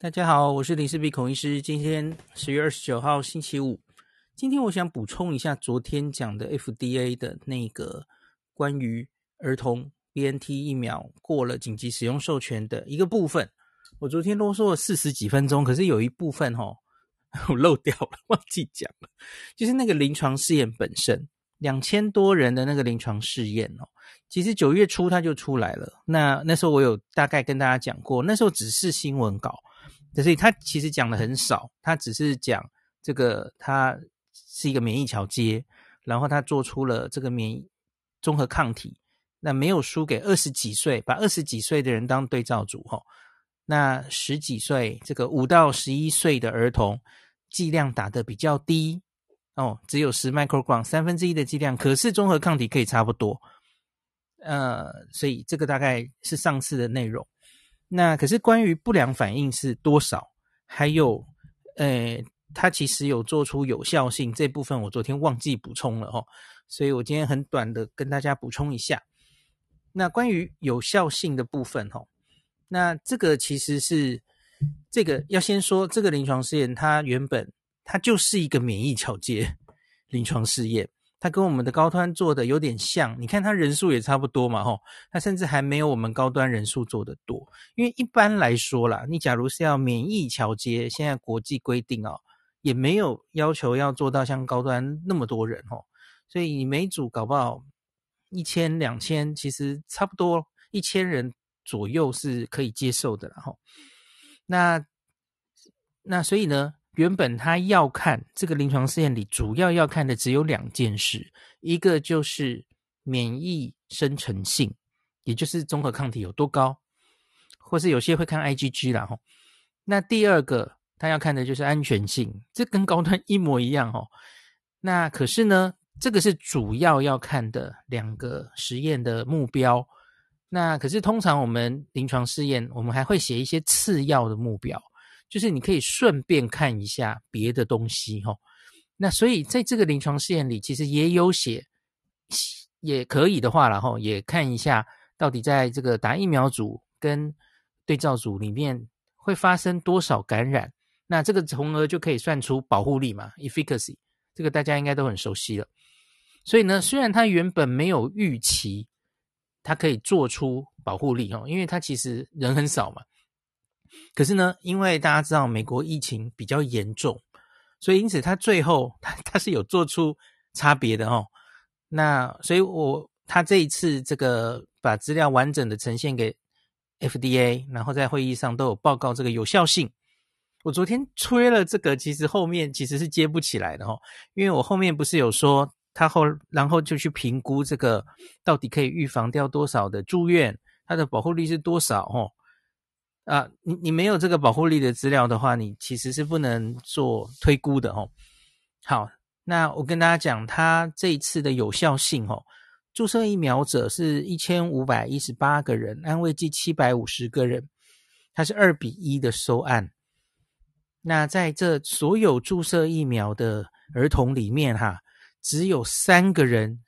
大家好，我是林世璧孔医师。今天十月二十九号星期五，今天我想补充一下昨天讲的 FDA 的那个关于儿童 BNT 疫苗过了紧急使用授权的一个部分。我昨天啰嗦了四十几分钟，可是有一部分齁，我漏掉了，忘记讲了，就是那个临床试验本身，两千多人的那个临床试验哦，其实九月初它就出来了。那那时候我有大概跟大家讲过，那时候只是新闻稿。所以他其实讲的很少，他只是讲这个，他是一个免疫桥接，然后他做出了这个免疫综合抗体，那没有输给二十几岁，把二十几岁的人当对照组哈，那十几岁这个五到十一岁的儿童剂量打得比较低哦，只有十 microgram 三分之一的剂量，可是综合抗体可以差不多，呃，所以这个大概是上次的内容。那可是关于不良反应是多少，还有，呃，它其实有做出有效性这部分，我昨天忘记补充了哦，所以我今天很短的跟大家补充一下。那关于有效性的部分哦，那这个其实是这个要先说，这个临床试验它原本它就是一个免疫桥接 临床试验。它跟我们的高端做的有点像，你看它人数也差不多嘛，吼，它甚至还没有我们高端人数做的多。因为一般来说啦，你假如是要免疫桥接，现在国际规定哦，也没有要求要做到像高端那么多人吼，所以你每组搞不好一千两千，其实差不多一千人左右是可以接受的，然后，那那所以呢？原本他要看这个临床试验里主要要看的只有两件事，一个就是免疫生成性，也就是综合抗体有多高，或是有些会看 IgG 啦吼。那第二个他要看的就是安全性，这跟高端一模一样吼。那可是呢，这个是主要要看的两个实验的目标。那可是通常我们临床试验，我们还会写一些次要的目标。就是你可以顺便看一下别的东西哈，那所以在这个临床试验里，其实也有写，也可以的话，然后也看一下到底在这个打疫苗组跟对照组里面会发生多少感染，那这个从而就可以算出保护力嘛，efficacy，这个大家应该都很熟悉了。所以呢，虽然它原本没有预期它可以做出保护力哦，因为它其实人很少嘛。可是呢，因为大家知道美国疫情比较严重，所以因此他最后他他是有做出差别的哦。那所以我他这一次这个把资料完整的呈现给 FDA，然后在会议上都有报告这个有效性。我昨天吹了这个，其实后面其实是接不起来的哦，因为我后面不是有说他后然后就去评估这个到底可以预防掉多少的住院，它的保护力是多少哦。啊，你你没有这个保护力的资料的话，你其实是不能做推估的哦。好，那我跟大家讲，它这一次的有效性哦，注射疫苗者是一千五百一十八个人，安慰剂七百五十个人，它是二比一的收案。那在这所有注射疫苗的儿童里面哈，只有三个人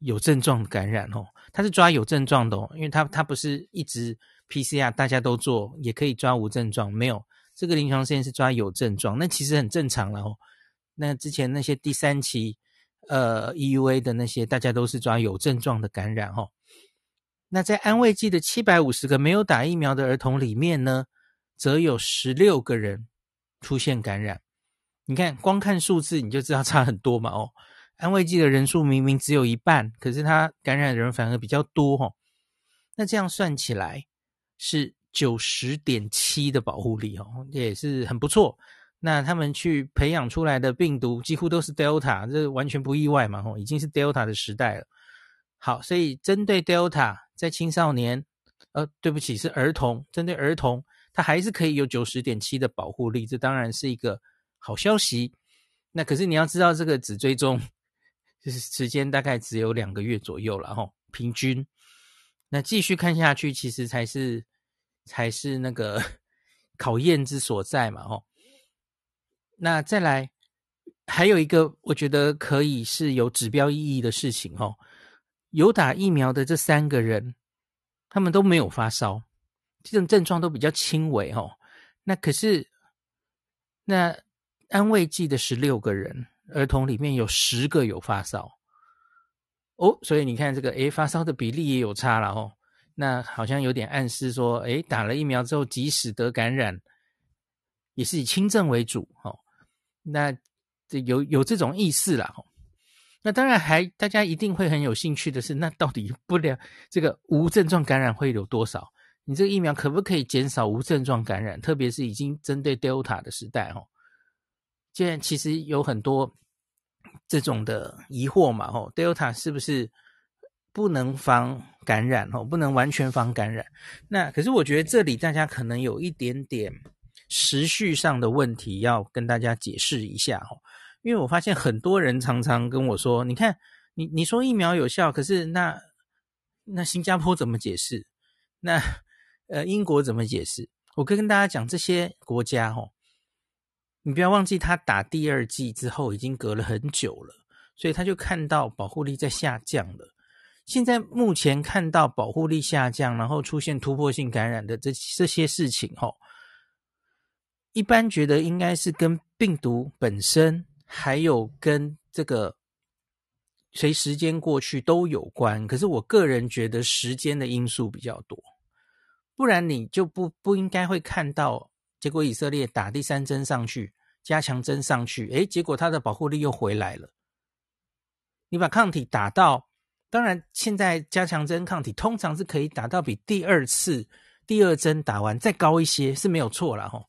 有症状感染哦，他是抓有症状的哦，因为他他不是一直。PCR 大家都做，也可以抓无症状，没有这个临床试验是抓有症状，那其实很正常了哦。那之前那些第三期呃 EUA 的那些，大家都是抓有症状的感染哦。那在安慰剂的七百五十个没有打疫苗的儿童里面呢，则有十六个人出现感染。你看，光看数字你就知道差很多嘛哦。安慰剂的人数明明只有一半，可是他感染的人反而比较多哦。那这样算起来，是九十点七的保护力哦，也是很不错。那他们去培养出来的病毒几乎都是 Delta，这完全不意外嘛，吼，已经是 Delta 的时代了。好，所以针对 Delta 在青少年，呃，对不起，是儿童，针对儿童，它还是可以有九十点七的保护力，这当然是一个好消息。那可是你要知道，这个只追踪就是时间大概只有两个月左右了，哈，平均。那继续看下去，其实才是才是那个 考验之所在嘛，吼。那再来还有一个，我觉得可以是有指标意义的事情，吼。有打疫苗的这三个人，他们都没有发烧，这种症状都比较轻微，吼。那可是那安慰剂的十六个人儿童里面有十个有发烧哦，所以你看这个诶，发烧的比例也有差了哦。那好像有点暗示说，诶，打了疫苗之后，即使得感染，也是以轻症为主哦。那这有有这种意思啦。那当然还大家一定会很有兴趣的是，那到底不良这个无症状感染会有多少？你这个疫苗可不可以减少无症状感染？特别是已经针对 Delta 的时代哦。现在其实有很多这种的疑惑嘛，哦，Delta 是不是？不能防感染哦，不能完全防感染。那可是我觉得这里大家可能有一点点时序上的问题要跟大家解释一下哦。因为我发现很多人常常跟我说：“你看，你你说疫苗有效，可是那那新加坡怎么解释？那呃英国怎么解释？”我可以跟大家讲，这些国家哦，你不要忘记，他打第二剂之后已经隔了很久了，所以他就看到保护力在下降了。现在目前看到保护力下降，然后出现突破性感染的这这些事情，吼，一般觉得应该是跟病毒本身，还有跟这个随时间过去都有关。可是我个人觉得时间的因素比较多，不然你就不不应该会看到。结果以色列打第三针上去，加强针上去，诶，结果它的保护力又回来了。你把抗体打到。当然，现在加强针抗体通常是可以打到比第二次第二针打完再高一些是没有错啦吼。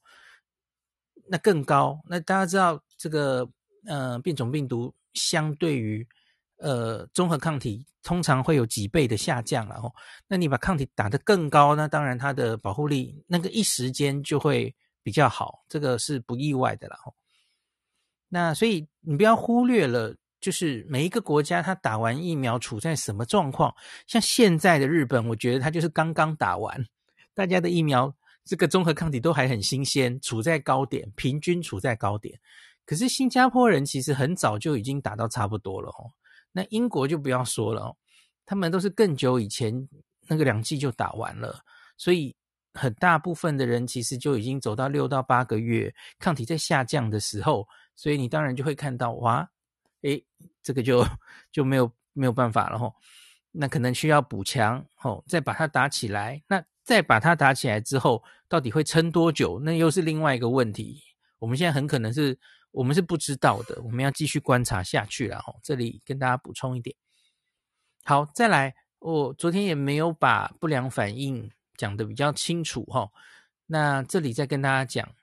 那更高，那大家知道这个呃变种病毒相对于呃综合抗体通常会有几倍的下降了吼。那你把抗体打得更高，那当然它的保护力那个一时间就会比较好，这个是不意外的了。那所以你不要忽略了。就是每一个国家，它打完疫苗处在什么状况？像现在的日本，我觉得它就是刚刚打完，大家的疫苗这个综合抗体都还很新鲜，处在高点，平均处在高点。可是新加坡人其实很早就已经打到差不多了哦。那英国就不要说了哦，他们都是更久以前那个两剂就打完了，所以很大部分的人其实就已经走到六到八个月，抗体在下降的时候，所以你当然就会看到哇。诶，这个就就没有没有办法了吼，那可能需要补强吼，再把它打起来。那再把它打起来之后，到底会撑多久？那又是另外一个问题。我们现在很可能是我们是不知道的，我们要继续观察下去了吼。这里跟大家补充一点。好，再来，我昨天也没有把不良反应讲得比较清楚吼。那这里再跟大家讲，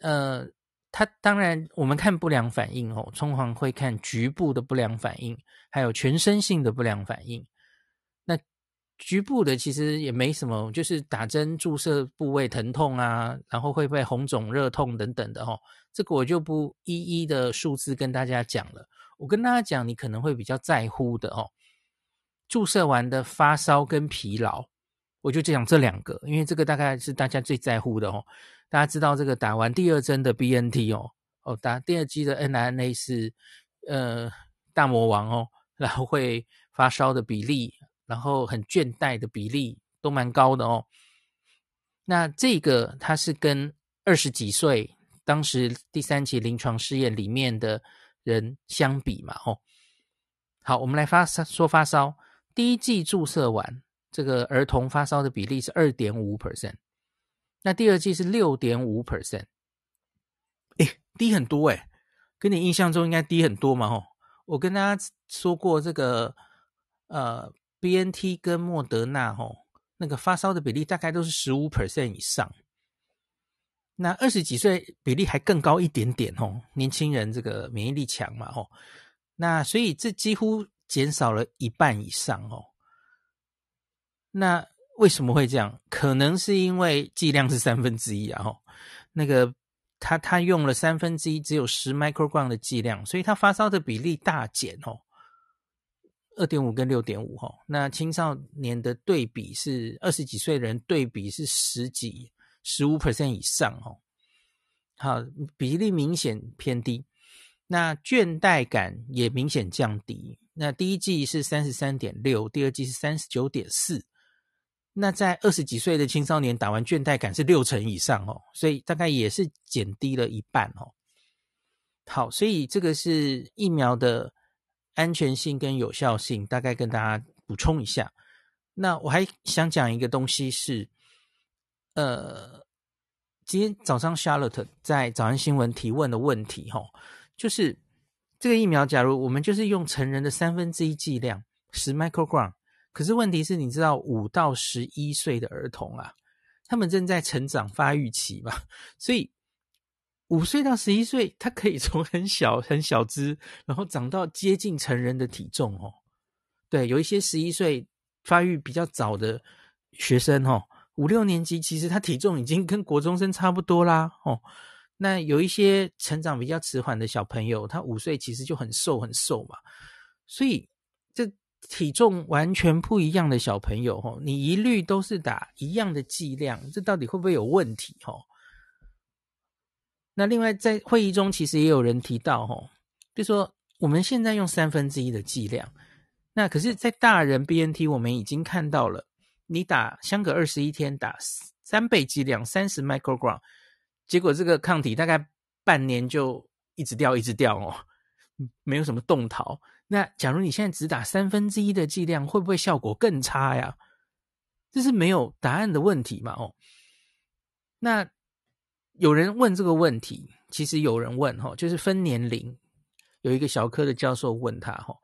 呃。它当然，我们看不良反应哦，通常会看局部的不良反应，还有全身性的不良反应。局部的其实也没什么，就是打针注射部位疼痛啊，然后会不会红肿、热痛等等的哦。这个我就不一一的数字跟大家讲了。我跟大家讲，你可能会比较在乎的哦，注射完的发烧跟疲劳，我就讲这两个，因为这个大概是大家最在乎的哦。大家知道这个打完第二针的 BNT 哦，哦打第二剂的 mRNA 是呃大魔王哦，然后会发烧的比例，然后很倦怠的比例都蛮高的哦。那这个它是跟二十几岁当时第三期临床试验里面的人相比嘛，哦，好，我们来发烧说发烧，第一剂注射完这个儿童发烧的比例是二点五 percent。那第二剂是六点五 percent，哎，低很多哎，跟你印象中应该低很多嘛吼。我跟大家说过这个，呃，BNT 跟莫德纳吼，那个发烧的比例大概都是十五 percent 以上。那二十几岁比例还更高一点点吼，年轻人这个免疫力强嘛吼。那所以这几乎减少了一半以上哦。那为什么会这样？可能是因为剂量是三分之一啊，吼，那个他他用了三分之一，只有十 microgram 的剂量，所以他发烧的比例大减哦，二点五跟六点五哈。那青少年的对比是二十几岁的人对比是十几十五 percent 以上哦，好，比例明显偏低。那倦怠感也明显降低。那第一季是三十三点六，第二季是三十九点四。那在二十几岁的青少年打完倦怠感是六成以上哦，所以大概也是减低了一半哦。好，所以这个是疫苗的安全性跟有效性，大概跟大家补充一下。那我还想讲一个东西是，呃，今天早上 Charlotte 在早安新闻提问的问题哈，就是这个疫苗，假如我们就是用成人的三分之一剂量，十 microgram。可是问题是，你知道五到十一岁的儿童啊，他们正在成长发育期嘛，所以五岁到十一岁，他可以从很小很小只，然后长到接近成人的体重哦。对，有一些十一岁发育比较早的学生哦，五六年级其实他体重已经跟国中生差不多啦哦。那有一些成长比较迟缓的小朋友，他五岁其实就很瘦很瘦嘛，所以这。体重完全不一样的小朋友，吼，你一律都是打一样的剂量，这到底会不会有问题？吼，那另外在会议中，其实也有人提到，吼，就说我们现在用三分之一的剂量，那可是，在大人 BNT 我们已经看到了，你打相隔二十一天打三倍剂量，三十 microgram，结果这个抗体大概半年就一直掉，一直掉哦，没有什么动逃。那假如你现在只打三分之一的剂量，会不会效果更差呀？这是没有答案的问题嘛？哦，那有人问这个问题，其实有人问哈，就是分年龄，有一个小科的教授问他哈，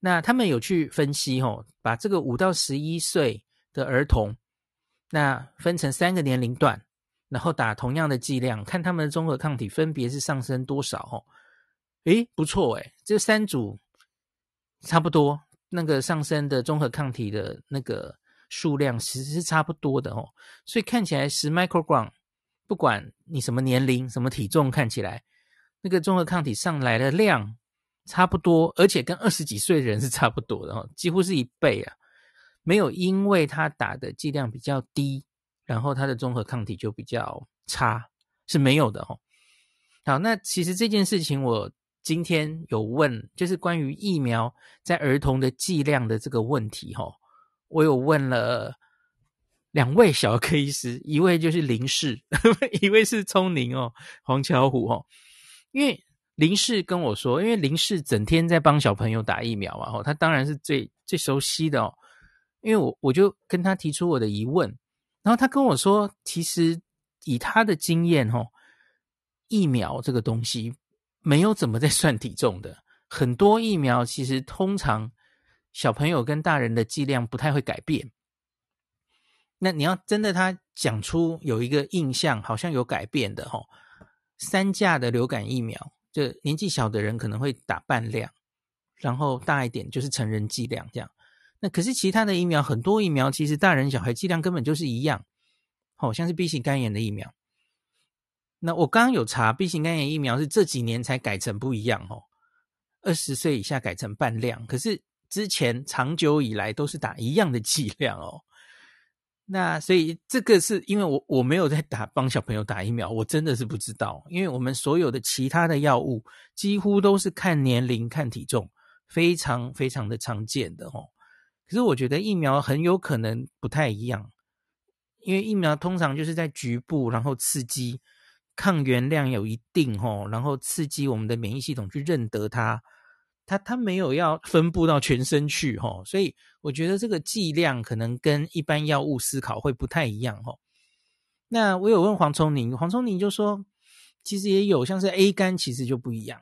那他们有去分析哈，把这个五到十一岁的儿童，那分成三个年龄段，然后打同样的剂量，看他们的综合抗体分别是上升多少？哦，诶，不错诶，这三组。差不多，那个上升的综合抗体的那个数量其实是差不多的哦，所以看起来十 microgram，不管你什么年龄、什么体重，看起来那个中和抗体上来的量差不多，而且跟二十几岁的人是差不多的哦，几乎是一倍啊，没有因为他打的剂量比较低，然后他的中和抗体就比较差，是没有的哦。好，那其实这件事情我。今天有问，就是关于疫苗在儿童的剂量的这个问题，哈，我有问了两位小儿科医师，一位就是林氏，一位是聪宁哦，黄巧虎哦。因为林氏跟我说，因为林氏整天在帮小朋友打疫苗嘛，哦，他当然是最最熟悉的哦。因为我我就跟他提出我的疑问，然后他跟我说，其实以他的经验，哦，疫苗这个东西。没有怎么在算体重的，很多疫苗其实通常小朋友跟大人的剂量不太会改变。那你要真的他讲出有一个印象，好像有改变的吼，三价的流感疫苗，就年纪小的人可能会打半量，然后大一点就是成人剂量这样。那可是其他的疫苗，很多疫苗其实大人小孩剂量根本就是一样，好像是 B 型肝炎的疫苗。那我刚刚有查，B 型肝炎疫苗是这几年才改成不一样哦，二十岁以下改成半量，可是之前长久以来都是打一样的剂量哦。那所以这个是因为我我没有在打帮小朋友打疫苗，我真的是不知道，因为我们所有的其他的药物几乎都是看年龄、看体重，非常非常的常见的哦。可是我觉得疫苗很有可能不太一样，因为疫苗通常就是在局部，然后刺激。抗原量有一定吼，然后刺激我们的免疫系统去认得它，它它没有要分布到全身去吼，所以我觉得这个剂量可能跟一般药物思考会不太一样吼。那我有问黄聪宁，黄聪宁就说，其实也有像是 A 肝其实就不一样，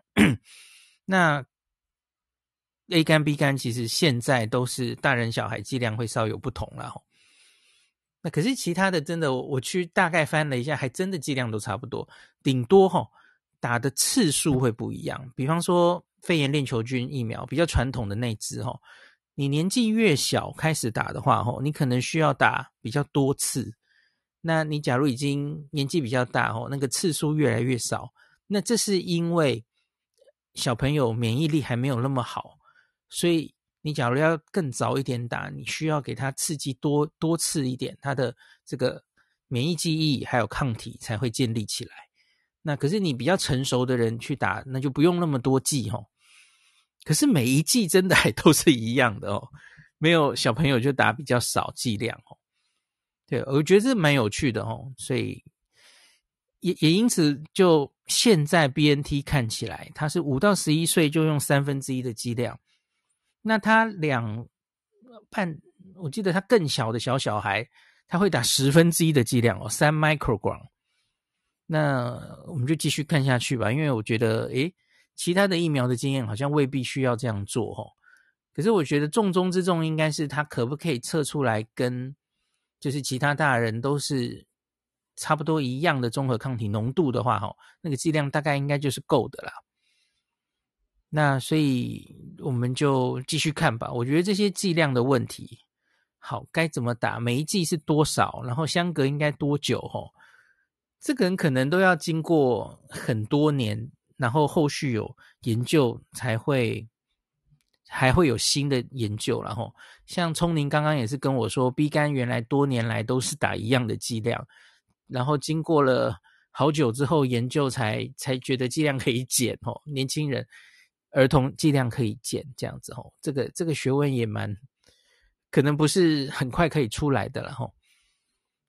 那 A 肝 B 肝其实现在都是大人小孩剂量会稍有不同了吼。那可是其他的，真的我我去大概翻了一下，还真的剂量都差不多，顶多齁打的次数会不一样。比方说肺炎链球菌疫苗比较传统的那支齁，你年纪越小开始打的话齁，你可能需要打比较多次。那你假如已经年纪比较大哦，那个次数越来越少，那这是因为小朋友免疫力还没有那么好，所以。你假如要更早一点打，你需要给他刺激多多次一点，他的这个免疫记忆还有抗体才会建立起来。那可是你比较成熟的人去打，那就不用那么多剂哦。可是每一剂真的还都是一样的哦，没有小朋友就打比较少剂量哦。对，我觉得这蛮有趣的哦，所以也也因此，就现在 BNT 看起来，它是五到十一岁就用三分之一的剂量，那他两半，我记得他更小的小小孩，他会打十分之一的剂量哦，三 microgram。那我们就继续看下去吧，因为我觉得，诶，其他的疫苗的经验好像未必需要这样做哦。可是我觉得重中之重应该是他可不可以测出来跟。就是其他大人都是差不多一样的综合抗体浓度的话，哈，那个剂量大概应该就是够的啦。那所以我们就继续看吧。我觉得这些剂量的问题，好，该怎么打，每一剂是多少，然后相隔应该多久，哈，这个人可能都要经过很多年，然后后续有研究才会。还会有新的研究，然后像聪宁刚刚也是跟我说，B 肝原来多年来都是打一样的剂量，然后经过了好久之后研究才才觉得剂量可以减哦，年轻人、儿童剂量可以减这样子哦，这个这个学问也蛮可能不是很快可以出来的了哈。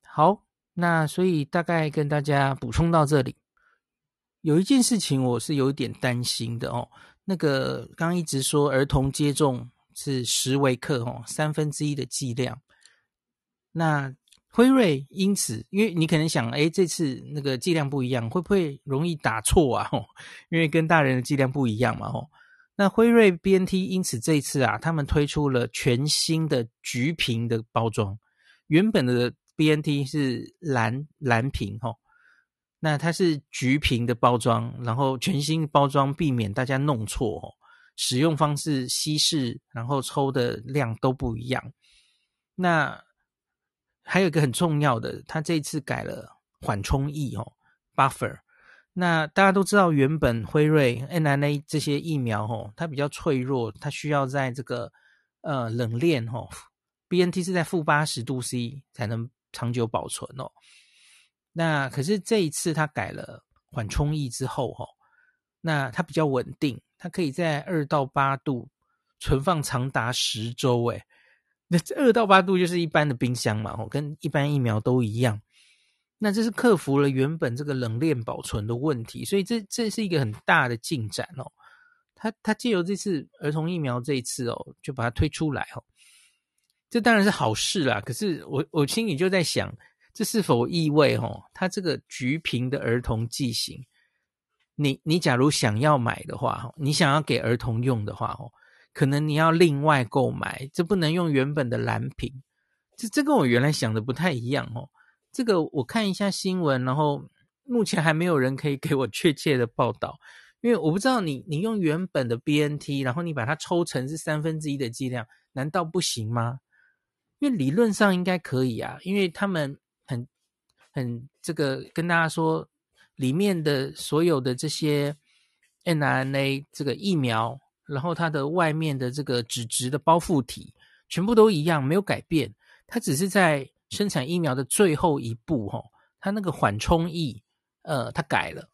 好，那所以大概跟大家补充到这里，有一件事情我是有点担心的哦。那个刚一直说儿童接种是十微克哦，三分之一的剂量。那辉瑞因此，因为你可能想，诶，这次那个剂量不一样，会不会容易打错啊？吼，因为跟大人的剂量不一样嘛，吼。那辉瑞 BNT 因此这次啊，他们推出了全新的橘瓶的包装，原本的 BNT 是蓝蓝瓶，吼。那它是橘瓶的包装，然后全新包装，避免大家弄错哦。使用方式、稀释，然后抽的量都不一样。那还有一个很重要的，它这次改了缓冲液哦，buffer。那大家都知道，原本辉瑞、mRNA 这些疫苗哦，它比较脆弱，它需要在这个呃冷链哦，BNT 是在负八十度 C 才能长久保存哦。那可是这一次它改了缓冲液之后，哈，那它比较稳定，它可以在二到八度存放长达十周，诶，那这二到八度就是一般的冰箱嘛，哦，跟一般疫苗都一样。那这是克服了原本这个冷链保存的问题，所以这这是一个很大的进展哦。它它借由这次儿童疫苗这一次哦，就把它推出来哦，这当然是好事啦。可是我我心里就在想。这是否意味哦，它这个橘瓶的儿童剂型，你你假如想要买的话，你想要给儿童用的话哦，可能你要另外购买，这不能用原本的蓝瓶。这这跟我原来想的不太一样哦。这个我看一下新闻，然后目前还没有人可以给我确切的报道，因为我不知道你你用原本的 BNT，然后你把它抽成是三分之一的剂量，难道不行吗？因为理论上应该可以啊，因为他们。很很这个跟大家说，里面的所有的这些 mRNA 这个疫苗，然后它的外面的这个脂质的包覆体全部都一样，没有改变。它只是在生产疫苗的最后一步，哈，它那个缓冲液，呃，它改了，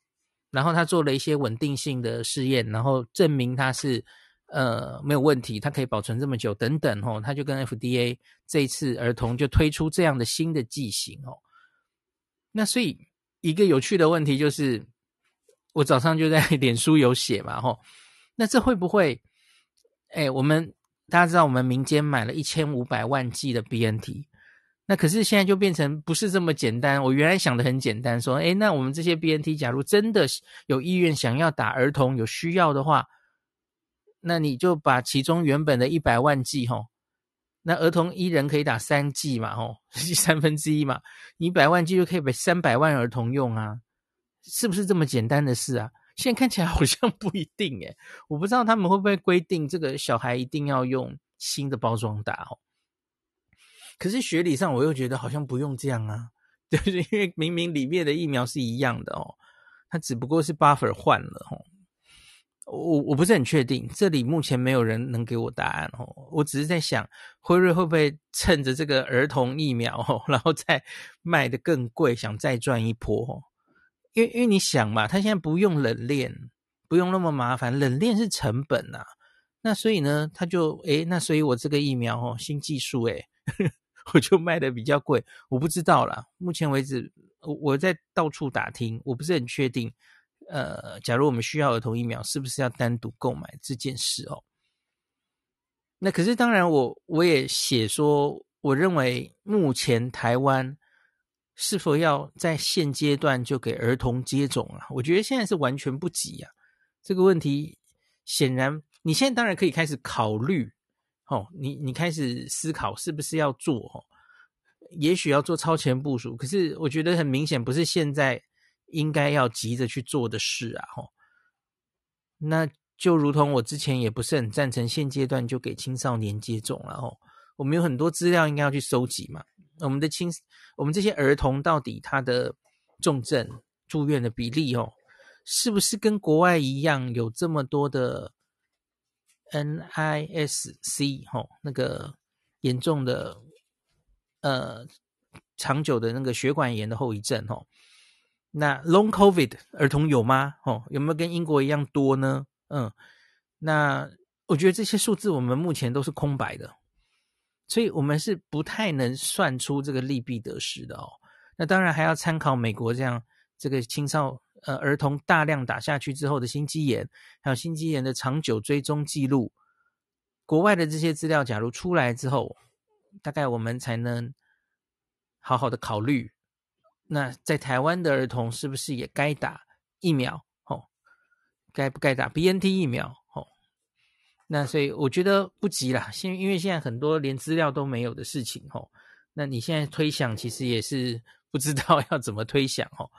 然后它做了一些稳定性的试验，然后证明它是。呃，没有问题，它可以保存这么久，等等哦，他就跟 FDA 这一次儿童就推出这样的新的剂型哦。那所以一个有趣的问题就是，我早上就在 脸书有写嘛，吼，那这会不会？哎，我们大家知道，我们民间买了一千五百万剂的 BNT，那可是现在就变成不是这么简单。我原来想的很简单，说，哎，那我们这些 BNT 假如真的有意愿想要打儿童，有需要的话。那你就把其中原本的一百万剂吼，那儿童一人可以打三剂嘛吼，三分之一嘛，你一百万剂就可以给三百万儿童用啊，是不是这么简单的事啊？现在看起来好像不一定诶，我不知道他们会不会规定这个小孩一定要用新的包装打哦。可是学理上我又觉得好像不用这样啊，就是因为明明里面的疫苗是一样的哦，它只不过是 buffer 换了吼。我我不是很确定，这里目前没有人能给我答案哦。我只是在想，辉瑞会不会趁着这个儿童疫苗哦，然后再卖得更贵，想再赚一波哦？因为因为你想嘛，他现在不用冷链，不用那么麻烦，冷链是成本呐。那所以呢，他就诶，那所以我这个疫苗哦，新技术诶，我就卖的比较贵。我不知道啦，目前为止，我我在到处打听，我不是很确定。呃，假如我们需要儿童疫苗，是不是要单独购买这件事哦？那可是当然我，我也写说，我认为目前台湾是否要在现阶段就给儿童接种啊？我觉得现在是完全不急啊。这个问题显然，你现在当然可以开始考虑哦，你你开始思考是不是要做哦？也许要做超前部署，可是我觉得很明显不是现在。应该要急着去做的事啊，吼，那就如同我之前也不是很赞成现阶段就给青少年接种了，吼，我们有很多资料应该要去收集嘛。我们的青，我们这些儿童到底他的重症住院的比例，哦，是不是跟国外一样有这么多的 NISC，吼，那个严重的呃长久的那个血管炎的后遗症，吼。那 Long COVID 儿童有吗？哦，有没有跟英国一样多呢？嗯，那我觉得这些数字我们目前都是空白的，所以我们是不太能算出这个利弊得失的哦。那当然还要参考美国这样这个青少呃儿童大量打下去之后的心肌炎，还有心肌炎的长久追踪记录，国外的这些资料假如出来之后，大概我们才能好好的考虑。那在台湾的儿童是不是也该打疫苗？哦，该不该打 BNT 疫苗？哦，那所以我觉得不急啦，现因为现在很多连资料都没有的事情，哦，那你现在推想其实也是不知道 要怎么推想，哦，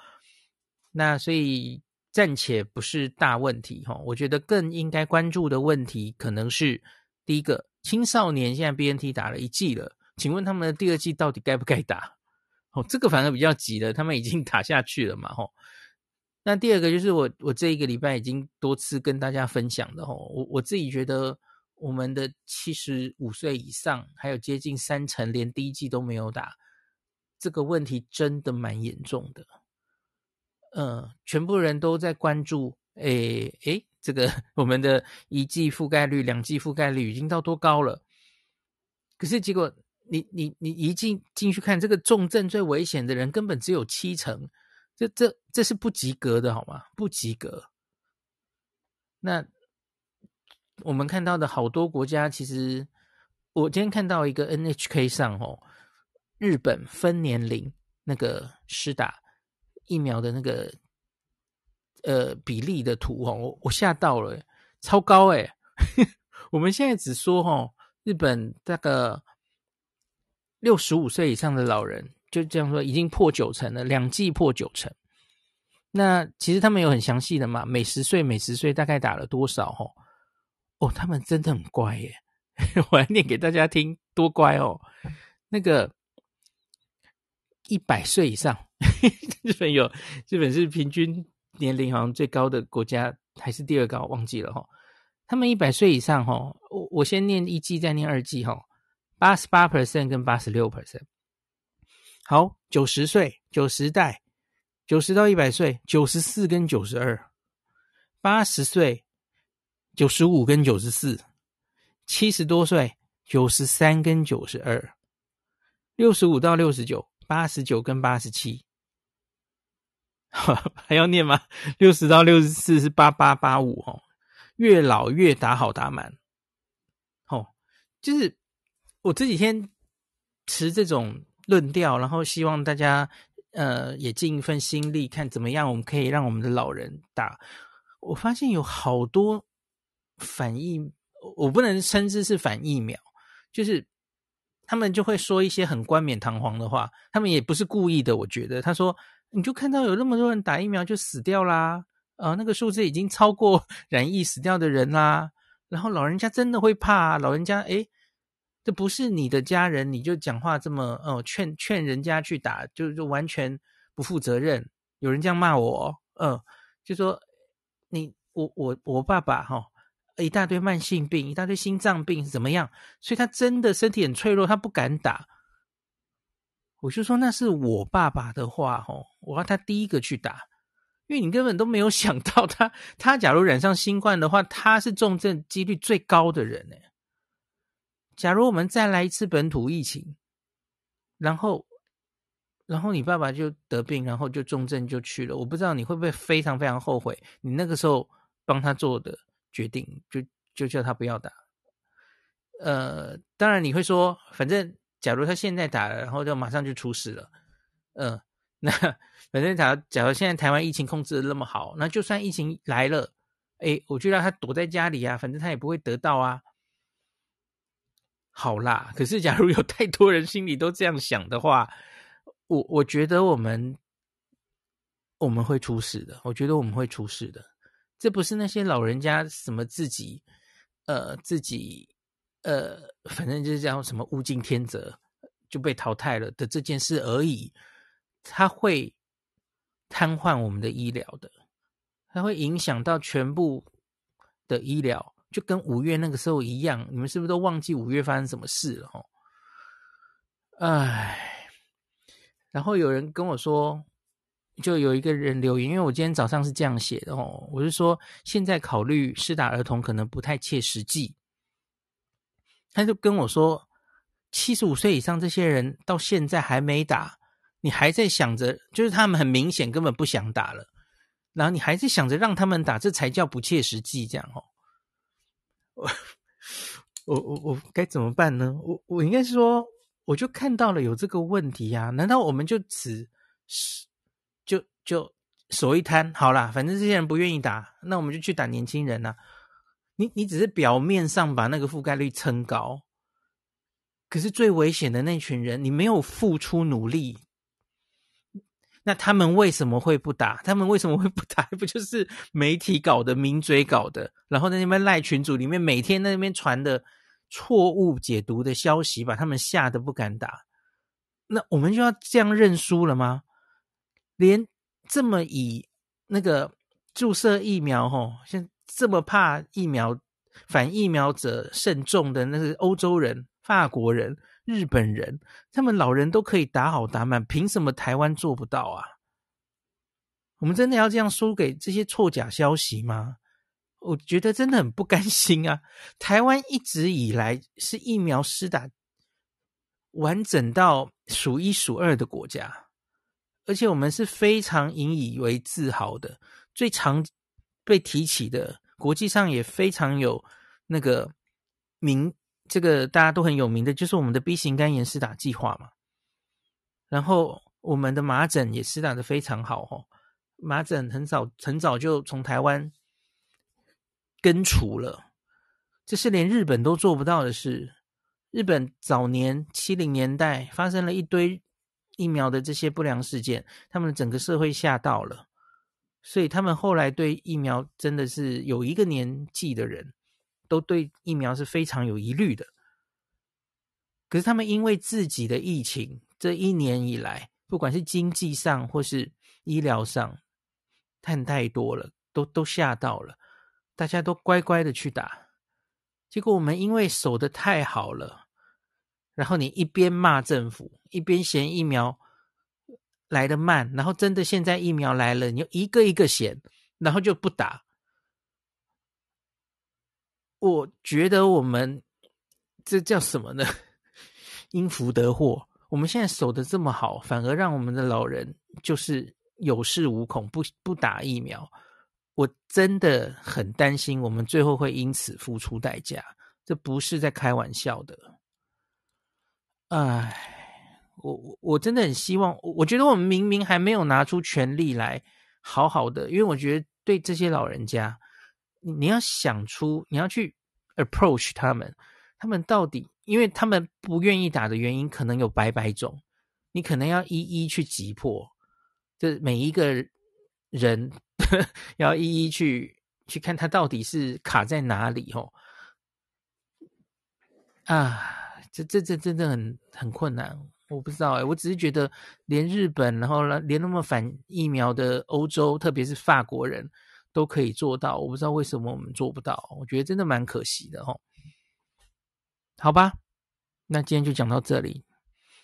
那所以暂且不是大问题，哦，我觉得更应该关注的问题可能是第一个，青少年现在 BNT 打了一剂了，请问他们的第二剂到底该不该打？哦，这个反而比较急的，他们已经 打下去了嘛，吼、哦。那第二个就是我我这一个礼拜已经多次跟大家分享的，吼、哦，我我自己觉得我们的七十五岁以上还有接近三成连第一剂都没有打，这个问题真的蛮严重的。呃，全部人都在关注，诶诶，这个 我们的一剂覆盖率、两剂覆盖率已经到多高了？可是结果。你你你一进进去看，这个重症最危险的人根本只有七成，这这这是不及格的好吗？不及格。那我们看到的好多国家，其实我今天看到一个 NHK 上哦，日本分年龄那个施打疫苗的那个呃比例的图哦，我我吓到了，超高诶。我们现在只说哦，日本那个。六十五岁以上的老人，就这样说，已经破九成了，两剂破九成。那其实他们有很详细的嘛，每十岁每十岁大概打了多少？哦，哦，他们真的很乖耶！我来念给大家听，多乖哦。那个一百岁以上，日本有，日本是平均年龄好像最高的国家，还是第二高？忘记了哈。他们一百岁以上，哈，我我先念一季，再念二季，哈。八十八 percent 跟八十六 percent，好，九十岁九十代，九十到一百岁，九十四跟九十二，八十岁九十五跟九十四，七十多岁九十三跟九十二，六十五到六十九，八十九跟八十七，还要念吗？六十到六十四是八八八五哦，越老越打好打满，哦，就是。我这几天持这种论调，然后希望大家呃也尽一份心力，看怎么样我们可以让我们的老人打。我发现有好多反疫，我不能称之是反疫苗，就是他们就会说一些很冠冕堂皇的话，他们也不是故意的。我觉得他说，你就看到有那么多人打疫苗就死掉啦，呃，那个数字已经超过 染疫死掉的人啦，然后老人家真的会怕，老人家诶这不是你的家人，你就讲话这么哦，劝劝人家去打，就就完全不负责任。有人这样骂我，嗯、就说你我我我爸爸哈、哦，一大堆慢性病，一大堆心脏病是怎么样？所以他真的身体很脆弱，他不敢打。我就说那是我爸爸的话，哦，我要他第一个去打，因为你根本都没有想到他，他假如染上新冠的话，他是重症几率最高的人呢。假如我们再来一次本土疫情，然后，然后你爸爸就得病，然后就重症就去了。我不知道你会不会非常非常后悔，你那个时候帮他做的决定，就就叫他不要打。呃，当然你会说，反正假如他现在打了，然后就马上就出事了。嗯、呃，那反正假如假如现在台湾疫情控制的那么好，那就算疫情来了，哎，我就让他躲在家里啊，反正他也不会得到啊。好啦，可是假如有太多人心里都这样想的话，我我觉得我们我们会出事的。我觉得我们会出事的。这不是那些老人家什么自己呃自己呃，反正就是叫什么物竞天择就被淘汰了的这件事而已。他会瘫痪我们的医疗的，它会影响到全部的医疗。就跟五月那个时候一样，你们是不是都忘记五月发生什么事了？哦，哎，然后有人跟我说，就有一个人留言，因为我今天早上是这样写的哦，我是说现在考虑施打儿童可能不太切实际。他就跟我说，七十五岁以上这些人到现在还没打，你还在想着，就是他们很明显根本不想打了，然后你还在想着让他们打，这才叫不切实际，这样哦。我我我该怎么办呢？我我应该是说，我就看到了有这个问题呀、啊。难道我们就只是就就手一摊好啦，反正这些人不愿意打，那我们就去打年轻人呐、啊？你你只是表面上把那个覆盖率撑高，可是最危险的那群人，你没有付出努力。那他们为什么会不打？他们为什么会不打？不就是媒体搞的、名嘴搞的，然后在那边赖群组里面每天在那边传的错误解读的消息，把他们吓得不敢打。那我们就要这样认输了吗？连这么以那个注射疫苗，吼，像这么怕疫苗、反疫苗者甚重的那个欧洲人、法国人。日本人，他们老人都可以打好打满，凭什么台湾做不到啊？我们真的要这样输给这些错假消息吗？我觉得真的很不甘心啊！台湾一直以来是疫苗施打完整到数一数二的国家，而且我们是非常引以为自豪的，最常被提起的，国际上也非常有那个名。这个大家都很有名的，就是我们的 B 型肝炎施打计划嘛。然后我们的麻疹也施打的非常好哦，麻疹很早很早就从台湾根除了，这是连日本都做不到的事。日本早年七零年代发生了一堆疫苗的这些不良事件，他们整个社会吓到了，所以他们后来对疫苗真的是有一个年纪的人。都对疫苗是非常有疑虑的，可是他们因为自己的疫情，这一年以来，不管是经济上或是医疗上，看太多了，都都吓到了，大家都乖乖的去打。结果我们因为守的太好了，然后你一边骂政府，一边嫌疫苗来的慢，然后真的现在疫苗来了，你就一个一个嫌，然后就不打。我觉得我们这叫什么呢？因福得祸。我们现在守得这么好，反而让我们的老人就是有恃无恐，不不打疫苗。我真的很担心，我们最后会因此付出代价。这不是在开玩笑的。唉，我我我真的很希望，我觉得我们明明还没有拿出全力来好好的，因为我觉得对这些老人家。你要想出，你要去 approach 他们，他们到底，因为他们不愿意打的原因可能有百百种，你可能要一一去击破，这每一个人 要一一去去看他到底是卡在哪里哦。啊，这这这真的很很困难，我不知道哎，我只是觉得连日本，然后呢，连那么反疫苗的欧洲，特别是法国人。都可以做到，我不知道为什么我们做不到，我觉得真的蛮可惜的哦。好吧，那今天就讲到这里，